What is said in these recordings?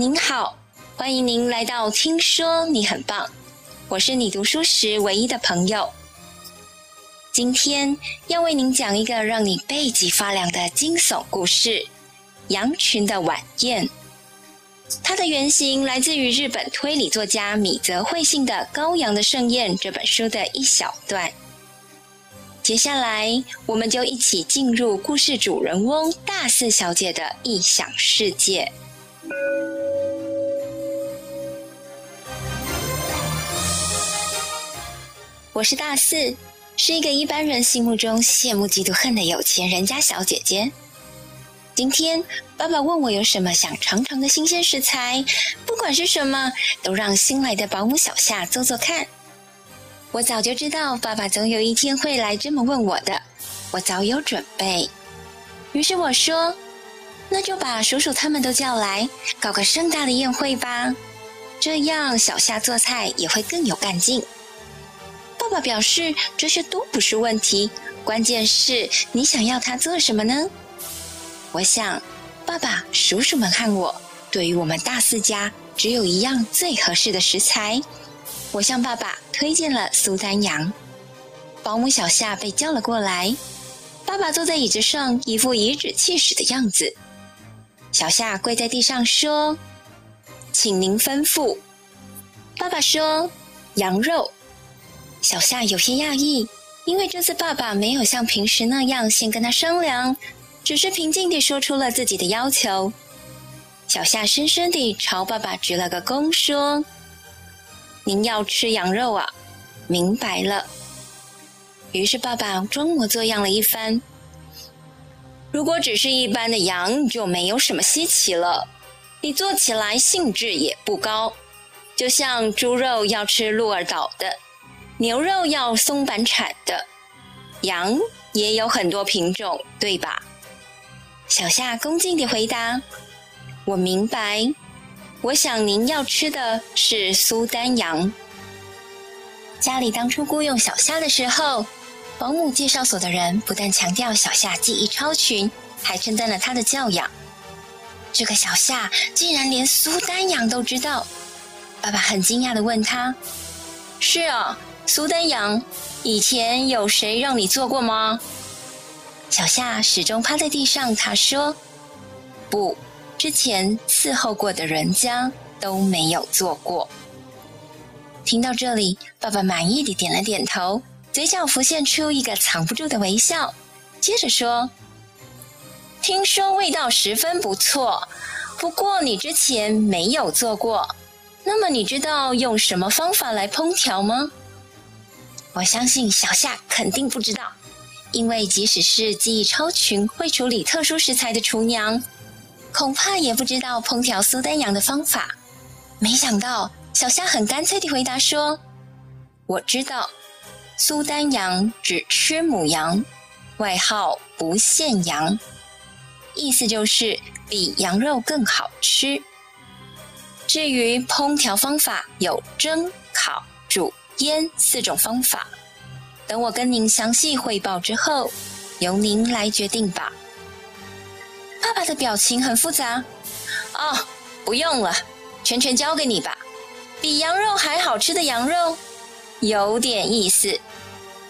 您好，欢迎您来到《听说你很棒》，我是你读书时唯一的朋友。今天要为您讲一个让你背脊发凉的惊悚故事——羊群的晚宴。它的原型来自于日本推理作家米泽惠信的《羔羊的盛宴》这本书的一小段。接下来，我们就一起进入故事主人翁大四小姐的异想世界。我是大四，是一个一般人心目中羡慕、嫉妒、恨的有钱人家小姐姐。今天爸爸问我有什么想尝尝的新鲜食材，不管是什么，都让新来的保姆小夏做做看。我早就知道爸爸总有一天会来这么问我的，我早有准备。于是我说：“那就把叔叔他们都叫来，搞个盛大的宴会吧，这样小夏做菜也会更有干劲。”爸爸表示这些都不是问题，关键是你想要他做什么呢？我想，爸爸、叔叔们看我，对于我们大四家，只有一样最合适的食材。我向爸爸推荐了苏丹羊，保姆小夏被叫了过来。爸爸坐在椅子上，一副颐指气使的样子。小夏跪在地上说：“请您吩咐。”爸爸说：“羊肉。”小夏有些讶异，因为这次爸爸没有像平时那样先跟他商量，只是平静地说出了自己的要求。小夏深深地朝爸爸鞠了个躬，说。您要吃羊肉啊？明白了。于是爸爸装模作样了一番。如果只是一般的羊，就没有什么稀奇了。你做起来兴致也不高，就像猪肉要吃鹿儿岛的，牛肉要松阪产的，羊也有很多品种，对吧？小夏恭敬地回答：“我明白。”我想您要吃的是苏丹羊。家里当初雇佣小夏的时候，保姆介绍所的人不但强调小夏技艺超群，还称赞了她的教养。这个小夏竟然连苏丹羊都知道。爸爸很惊讶地问他：“是啊，苏丹阳，以前有谁让你做过吗？”小夏始终趴在地上。他说：“不。”之前伺候过的人家都没有做过。听到这里，爸爸满意地点了点头，嘴角浮现出一个藏不住的微笑，接着说：“听说味道十分不错，不过你之前没有做过，那么你知道用什么方法来烹调吗？”我相信小夏肯定不知道，因为即使是技艺超群、会处理特殊食材的厨娘。恐怕也不知道烹调苏丹羊的方法。没想到小夏很干脆地回答说：“我知道，苏丹羊只吃母羊，外号不限羊，意思就是比羊肉更好吃。至于烹调方法，有蒸、烤、煮、腌四种方法。等我跟您详细汇报之后，由您来决定吧。”爸爸的表情很复杂。哦，不用了，全权交给你吧。比羊肉还好吃的羊肉，有点意思。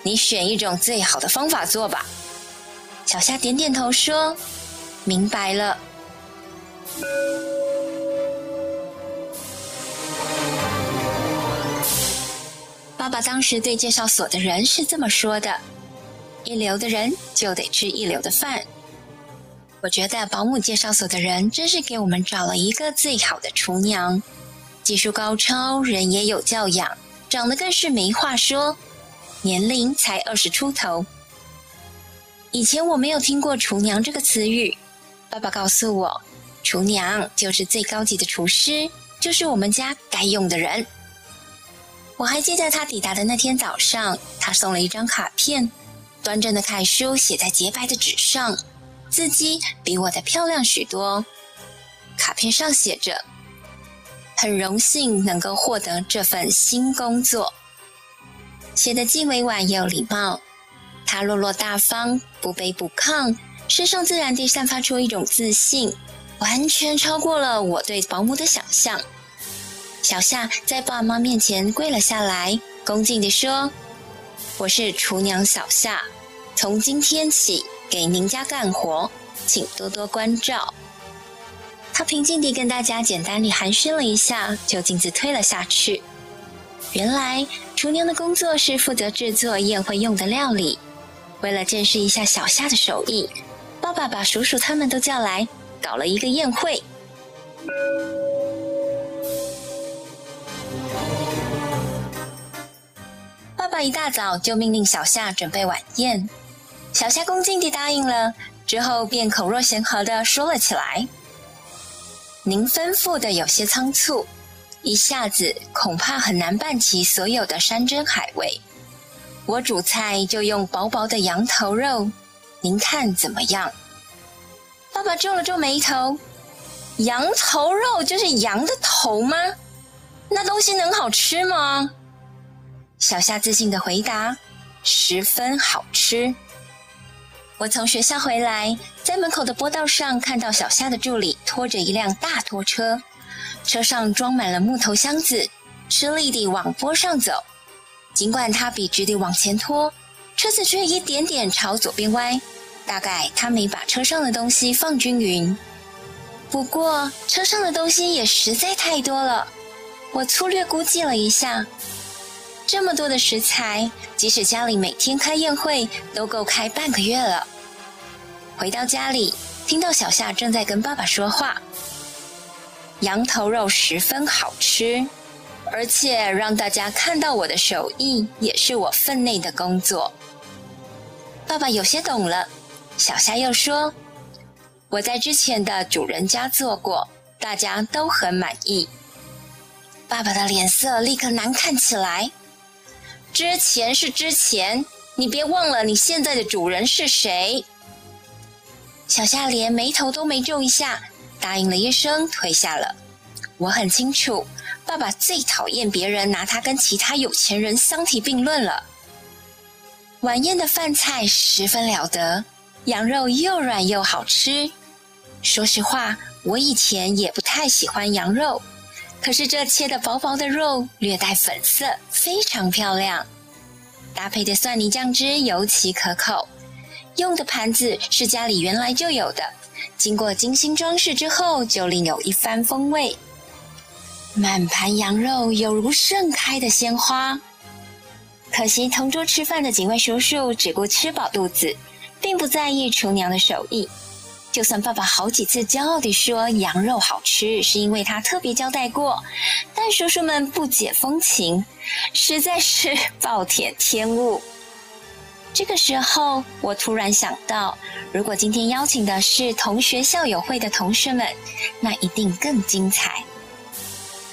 你选一种最好的方法做吧。小夏点点头说：“明白了。”爸爸当时对介绍所的人是这么说的：“一流的人就得吃一流的饭。”我觉得保姆介绍所的人真是给我们找了一个最好的厨娘，技术高超，人也有教养，长得更是没话说，年龄才二十出头。以前我没有听过“厨娘”这个词语，爸爸告诉我，厨娘就是最高级的厨师，就是我们家该用的人。我还记得他抵达的那天早上，他送了一张卡片，端正的楷书写在洁白的纸上。字迹比我的漂亮许多。卡片上写着：“很荣幸能够获得这份新工作。”写得既委婉也有礼貌。他落落大方，不卑不亢，身上自然地散发出一种自信，完全超过了我对保姆的想象。小夏在爸妈面前跪了下来，恭敬地说：“我是厨娘小夏，从今天起给您家干活，请多多关照。”他平静地跟大家简单地寒暄了一下，就径自退了下去。原来厨娘的工作是负责制作宴会用的料理。为了见识一下小夏的手艺，爸爸把叔叔他们都叫来，搞了一个宴会。一大早就命令小夏准备晚宴，小夏恭敬地答应了，之后便口若悬河地说了起来。您吩咐的有些仓促，一下子恐怕很难办齐所有的山珍海味。我主菜就用薄薄的羊头肉，您看怎么样？爸爸皱了皱眉头，羊头肉就是羊的头吗？那东西能好吃吗？小夏自信地回答：“十分好吃。”我从学校回来，在门口的坡道上看到小夏的助理拖着一辆大拖车，车上装满了木头箱子，吃力地往坡上走。尽管他笔直地往前拖，车子却一点点朝左边歪，大概他没把车上的东西放均匀。不过车上的东西也实在太多了，我粗略估计了一下。这么多的食材，即使家里每天开宴会，都够开半个月了。回到家里，听到小夏正在跟爸爸说话：“羊头肉十分好吃，而且让大家看到我的手艺，也是我分内的工作。”爸爸有些懂了。小夏又说：“我在之前的主人家做过，大家都很满意。”爸爸的脸色立刻难看起来。之前是之前，你别忘了你现在的主人是谁。小夏连眉头都没皱一下，答应了一声，退下了。我很清楚，爸爸最讨厌别人拿他跟其他有钱人相提并论了。晚宴的饭菜十分了得，羊肉又软又好吃。说实话，我以前也不太喜欢羊肉。可是这切的薄薄的肉略带粉色，非常漂亮。搭配的蒜泥酱汁尤其可口。用的盘子是家里原来就有的，经过精心装饰之后，就另有一番风味。满盘羊肉犹如盛开的鲜花。可惜同桌吃饭的几位叔叔只顾吃饱肚子，并不在意厨娘的手艺。就算爸爸好几次骄傲地说羊肉好吃，是因为他特别交代过，但叔叔们不解风情，实在是 暴殄天物。这个时候，我突然想到，如果今天邀请的是同学校友会的同学们，那一定更精彩。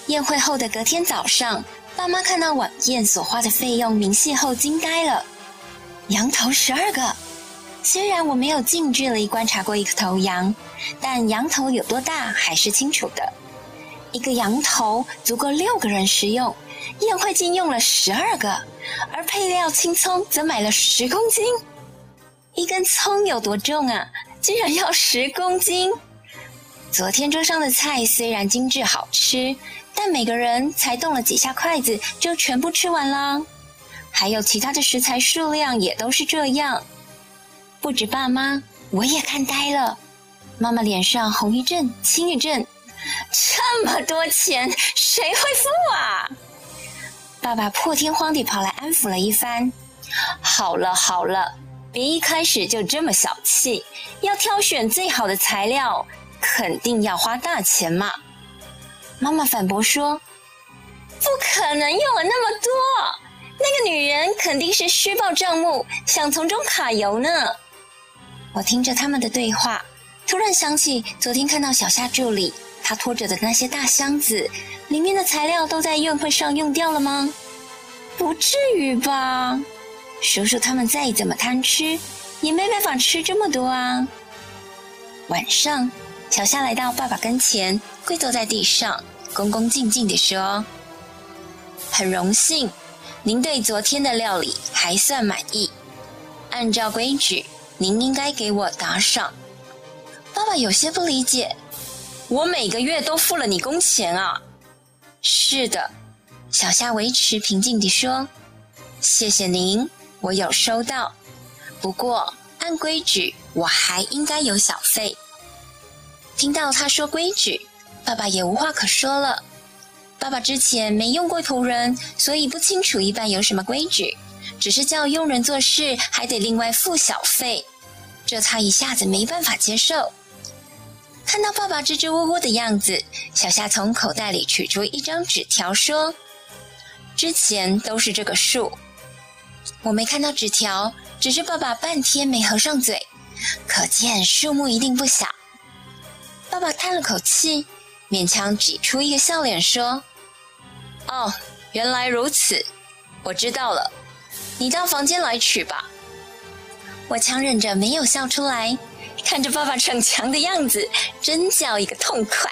宴会后的隔天早上，爸妈看到晚宴所花的费用明细后惊呆了，羊头十二个。虽然我没有近距离观察过一头羊，但羊头有多大还是清楚的。一个羊头足够六个人食用，宴会竟用了十二个，而配料青葱则买了十公斤。一根葱有多重啊？竟然要十公斤！昨天桌上的菜虽然精致好吃，但每个人才动了几下筷子就全部吃完了。还有其他的食材数量也都是这样。不止爸妈，我也看呆了。妈妈脸上红一阵，青一阵，这么多钱，谁会付啊？爸爸破天荒地跑来安抚了一番。好了好了，别一开始就这么小气，要挑选最好的材料，肯定要花大钱嘛。妈妈反驳说：“不可能用了那么多，那个女人肯定是虚报账目，想从中卡油呢。”我听着他们的对话，突然想起昨天看到小夏助理，他拖着的那些大箱子，里面的材料都在宴会上用掉了吗？不至于吧？叔叔他们再怎么贪吃，也没办法吃这么多啊。晚上，小夏来到爸爸跟前，跪坐在地上，恭恭敬敬地说：“很荣幸，您对昨天的料理还算满意。按照规矩。”您应该给我打赏。爸爸有些不理解，我每个月都付了你工钱啊。是的，小夏维持平静地说：“谢谢您，我有收到。不过按规矩，我还应该有小费。”听到他说规矩，爸爸也无话可说了。爸爸之前没用过仆人，所以不清楚一般有什么规矩，只是叫佣人做事还得另外付小费，这他一下子没办法接受。看到爸爸支支吾吾的样子，小夏从口袋里取出一张纸条，说：“之前都是这个数。”我没看到纸条，只是爸爸半天没合上嘴，可见数目一定不小。爸爸叹了口气，勉强挤出一个笑脸，说：“哦，原来如此，我知道了，你到房间来取吧。”我强忍着没有笑出来。看着爸爸逞强的样子，真叫一个痛快。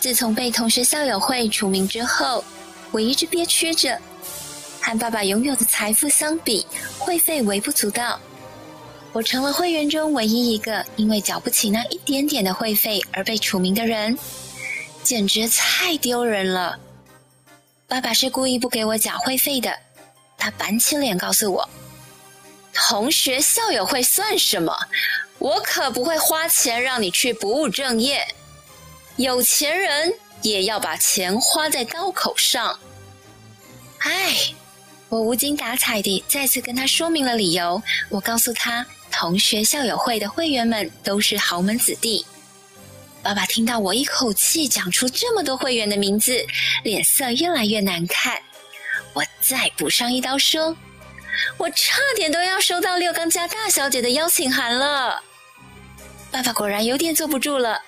自从被同学校友会除名之后，我一直憋屈着。和爸爸拥有的财富相比，会费微不足道。我成了会员中唯一一个因为缴不起那一点点的会费而被除名的人，简直太丢人了。爸爸是故意不给我缴会费的，他板起脸告诉我：“同学校友会算什么？我可不会花钱让你去不务正业。有钱人也要把钱花在刀口上。”唉，我无精打采地再次跟他说明了理由。我告诉他，同学校友会的会员们都是豪门子弟。爸爸听到我一口气讲出这么多会员的名字，脸色越来越难看。我再补上一刀说：“我差点都要收到六刚家大小姐的邀请函了。”爸爸果然有点坐不住了。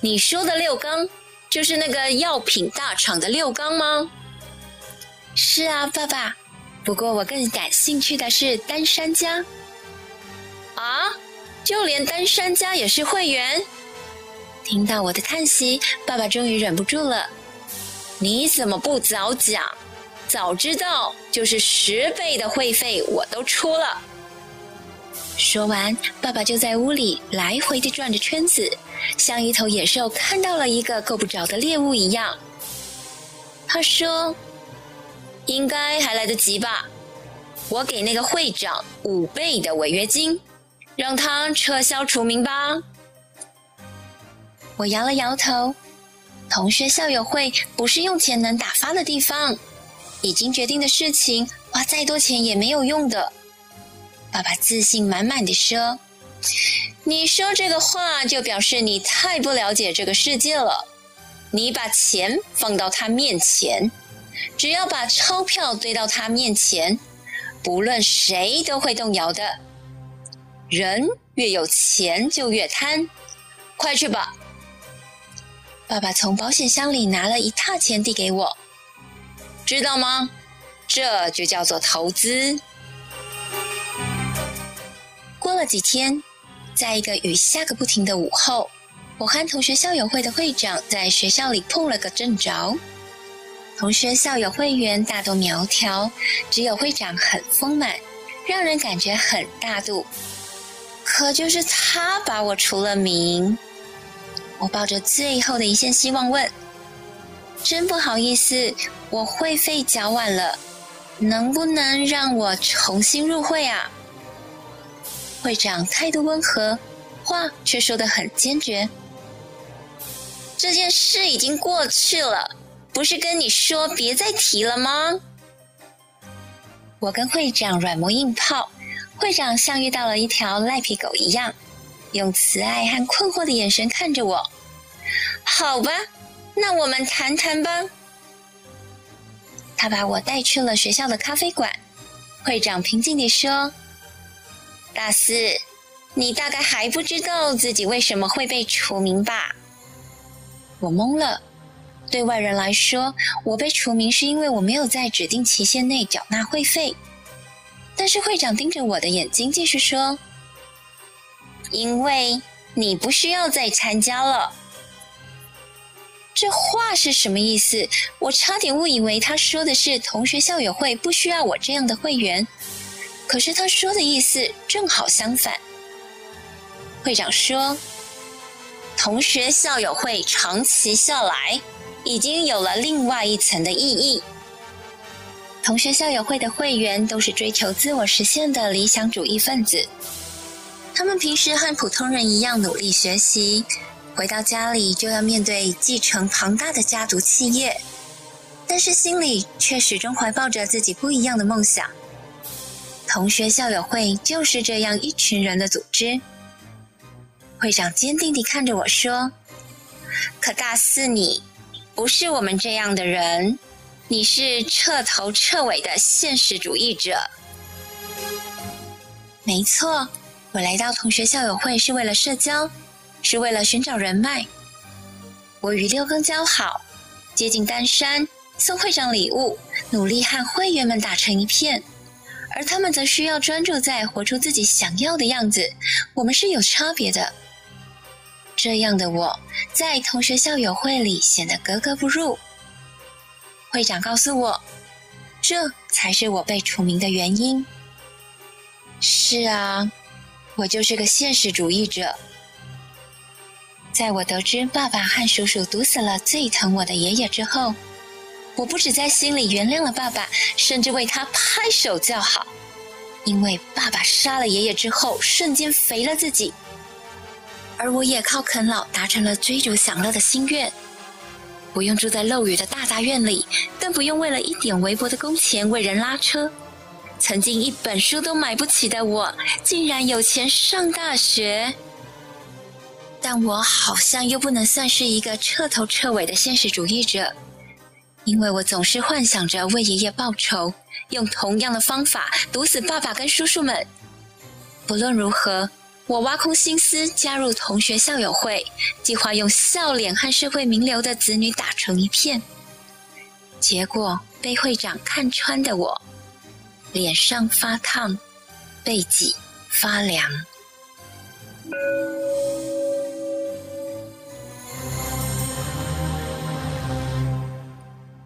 你说的六刚，就是那个药品大厂的六刚吗？是啊，爸爸。不过我更感兴趣的是丹山家。啊，就连丹山家也是会员？听到我的叹息，爸爸终于忍不住了。你怎么不早讲？早知道就是十倍的会费我都出了。说完，爸爸就在屋里来回地转着圈子，像一头野兽看到了一个够不着的猎物一样。他说：“应该还来得及吧？我给那个会长五倍的违约金，让他撤销除名吧。”我摇了摇头，同学校友会不是用钱能打发的地方，已经决定的事情，花再多钱也没有用的。爸爸自信满满地说：“你说这个话，就表示你太不了解这个世界了。你把钱放到他面前，只要把钞票堆到他面前，不论谁都会动摇的。人越有钱就越贪，快去吧。”爸爸从保险箱里拿了一沓钱递给我，知道吗？这就叫做投资。过了几天，在一个雨下个不停的午后，我和同学校友会的会长在学校里碰了个正着。同学校友会员大多苗条，只有会长很丰满，让人感觉很大度。可就是他把我除了名。我抱着最后的一线希望问：“真不好意思，我会费缴晚了，能不能让我重新入会啊？”会长态度温和，话却说得很坚决。这件事已经过去了，不是跟你说别再提了吗？我跟会长软磨硬泡，会长像遇到了一条赖皮狗一样。用慈爱和困惑的眼神看着我。好吧，那我们谈谈吧。他把我带去了学校的咖啡馆。会长平静地说：“大四，你大概还不知道自己为什么会被除名吧？”我懵了。对外人来说，我被除名是因为我没有在指定期限内缴纳会费。但是会长盯着我的眼睛，继续说。因为你不需要再参加了。这话是什么意思？我差点误以为他说的是同学校友会不需要我这样的会员。可是他说的意思正好相反。会长说：“同学校友会长期下来，已经有了另外一层的意义。同学校友会的会员都是追求自我实现的理想主义分子，他们平时和普通人一样努力学习，回到家里就要面对继承庞大的家族企业，但是心里却始终怀抱着自己不一样的梦想。”同学校友会就是这样一群人的组织。会长坚定地看着我说：“可大四你不是我们这样的人，你是彻头彻尾的现实主义者。”没错，我来到同学校友会是为了社交，是为了寻找人脉。我与六更交好，接近丹山，送会长礼物，努力和会员们打成一片。而他们则需要专注在活出自己想要的样子。我们是有差别的。这样的我在同学校友会里显得格格不入。会长告诉我，这才是我被除名的原因。是啊，我就是个现实主义者。在我得知爸爸和叔叔毒死了最疼我的爷爷之后。我不止在心里原谅了爸爸，甚至为他拍手叫好，因为爸爸杀了爷爷之后，瞬间肥了自己，而我也靠啃老达成了追逐享乐的心愿，不用住在漏雨的大杂院里，更不用为了一点微薄的工钱为人拉车。曾经一本书都买不起的我，竟然有钱上大学。但我好像又不能算是一个彻头彻尾的现实主义者。因为我总是幻想着为爷爷报仇，用同样的方法毒死爸爸跟叔叔们。不论如何，我挖空心思加入同学校友会，计划用笑脸和社会名流的子女打成一片。结果被会长看穿的我，脸上发烫，背脊发凉。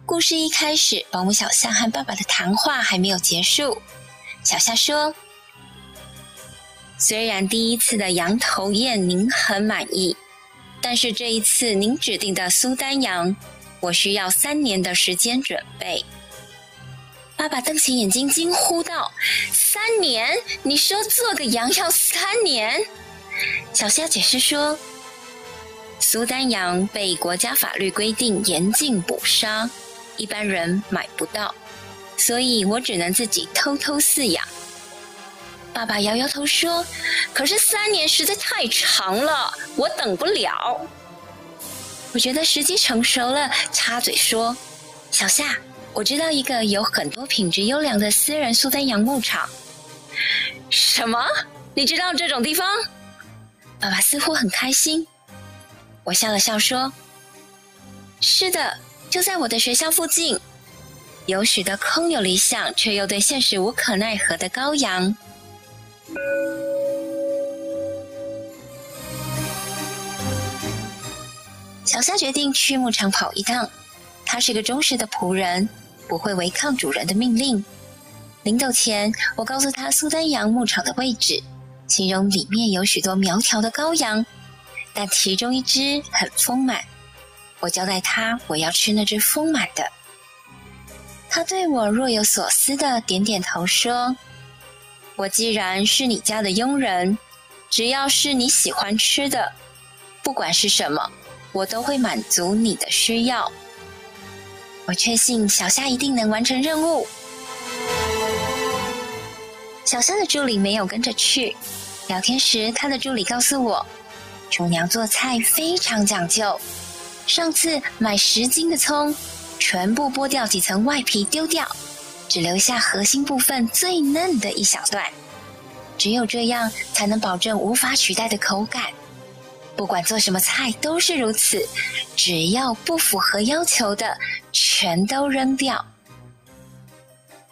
故事一开始，保姆小夏和爸爸的谈话还没有结束。小夏说：“虽然第一次的羊头宴您很满意，但是这一次您指定的苏丹羊，我需要三年的时间准备。”爸爸瞪起眼睛，惊呼道：“三年？你说做个羊要三年？”小夏解释说：“苏丹羊被国家法律规定严禁捕杀。”一般人买不到，所以我只能自己偷偷饲养。爸爸摇摇头说：“可是三年实在太长了，我等不了。”我觉得时机成熟了，插嘴说：“小夏，我知道一个有很多品质优良的私人苏丹羊牧场。”什么？你知道这种地方？爸爸似乎很开心。我笑了笑说：“是的。”就在我的学校附近，有许多空有理想却又对现实无可奈何的羔羊。小夏决定去牧场跑一趟。他是个忠实的仆人，不会违抗主人的命令。临走前，我告诉他苏丹羊牧场的位置，形容里面有许多苗条的羔羊，但其中一只很丰满。我交代他，我要吃那只丰满的。他对我若有所思的点点头，说：“我既然是你家的佣人，只要是你喜欢吃的，不管是什么，我都会满足你的需要。”我确信小夏一定能完成任务。小夏的助理没有跟着去。聊天时，他的助理告诉我，厨娘做菜非常讲究。上次买十斤的葱，全部剥掉几层外皮丢掉，只留下核心部分最嫩的一小段。只有这样才能保证无法取代的口感。不管做什么菜都是如此，只要不符合要求的，全都扔掉。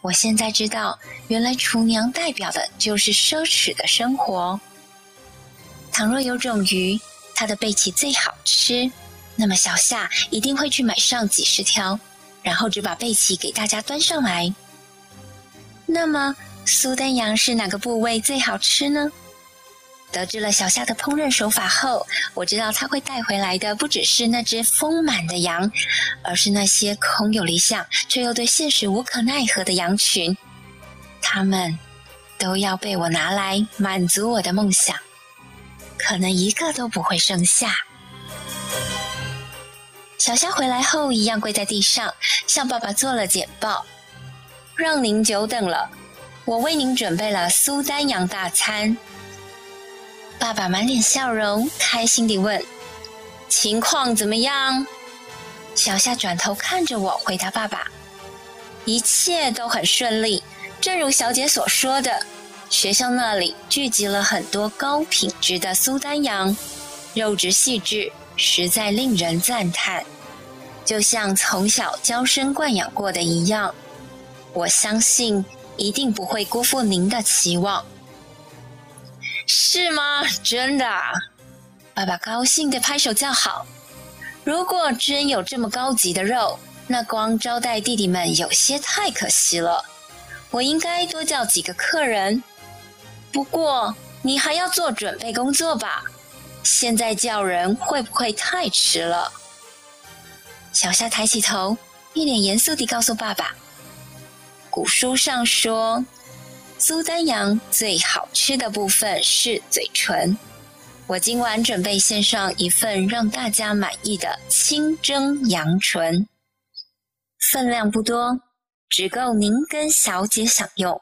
我现在知道，原来厨娘代表的就是奢侈的生活。倘若有种鱼，它的背鳍最好吃。那么小夏一定会去买上几十条，然后只把背鳍给大家端上来。那么苏丹羊是哪个部位最好吃呢？得知了小夏的烹饪手法后，我知道他会带回来的不只是那只丰满的羊，而是那些空有理想却又对现实无可奈何的羊群。他们都要被我拿来满足我的梦想，可能一个都不会剩下。小夏回来后，一样跪在地上，向爸爸做了简报。让您久等了，我为您准备了苏丹羊大餐。爸爸满脸笑容，开心地问：“情况怎么样？”小夏转头看着我，回答爸爸：“一切都很顺利，正如小姐所说的，学校那里聚集了很多高品质的苏丹羊，肉质细致，实在令人赞叹，就像从小娇生惯养过的一样。我相信一定不会辜负您的期望。”是吗？真的？爸爸高兴地拍手叫好。如果真有这么高级的肉，那光招待弟弟们有些太可惜了。我应该多叫几个客人。不过你还要做准备工作吧？现在叫人会不会太迟了？小夏抬起头，一脸严肃地告诉爸爸：“古书上说。”苏丹羊最好吃的部分是嘴唇，我今晚准备献上一份让大家满意的清蒸羊唇，分量不多，只够您跟小姐享用。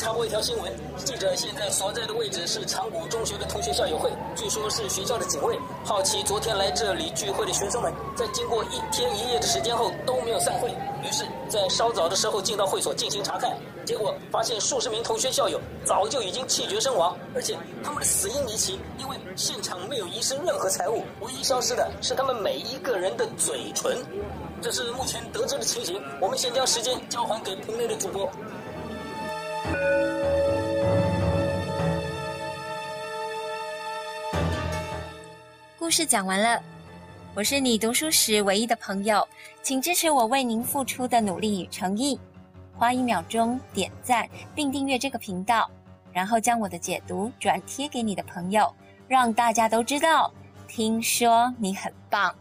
插播一条新闻：记者现在所在的位置是长谷中学的同学校友会，据说是学校的警卫好奇昨天来这里聚会的学生们，在经过一天一夜的时间后都没有散会，于是，在稍早的时候进到会所进行查看，结果发现数十名同学校友早就已经气绝身亡，而且他们的死因离奇，因为现场没有遗失任何财物，唯一消失的是他们每一个人的嘴唇。这是目前得知的情形，我们先将时间交还给棚内的主播。故事讲完了，我是你读书时唯一的朋友，请支持我为您付出的努力与诚意，花一秒钟点赞并订阅这个频道，然后将我的解读转贴给你的朋友，让大家都知道。听说你很棒。